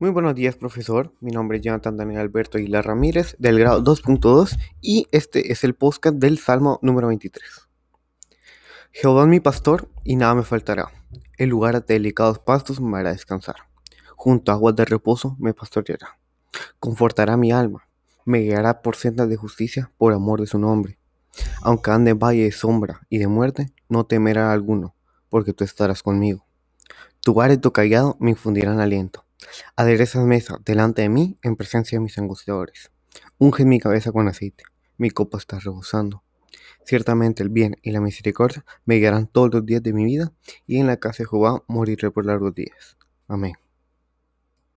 Muy buenos días, profesor. Mi nombre es Jonathan Daniel Alberto Aguilar Ramírez, del grado 2.2, y este es el podcast del Salmo número 23. Jehová es mi pastor, y nada me faltará. En lugar de delicados pastos me hará descansar. Junto a aguas de reposo me pastoreará. Confortará mi alma. Me guiará por sendas de justicia por amor de su nombre. Aunque ande en valle de sombra y de muerte, no temerá alguno, porque tú estarás conmigo. Tu vara y tu callado me infundirán aliento. Aderezas mesa delante de mí en presencia de mis angustiadores. Unge mi cabeza con aceite, mi copa está rebosando. Ciertamente el bien y la misericordia me guiarán todos los días de mi vida, y en la casa de Jehová moriré por largos días. Amén.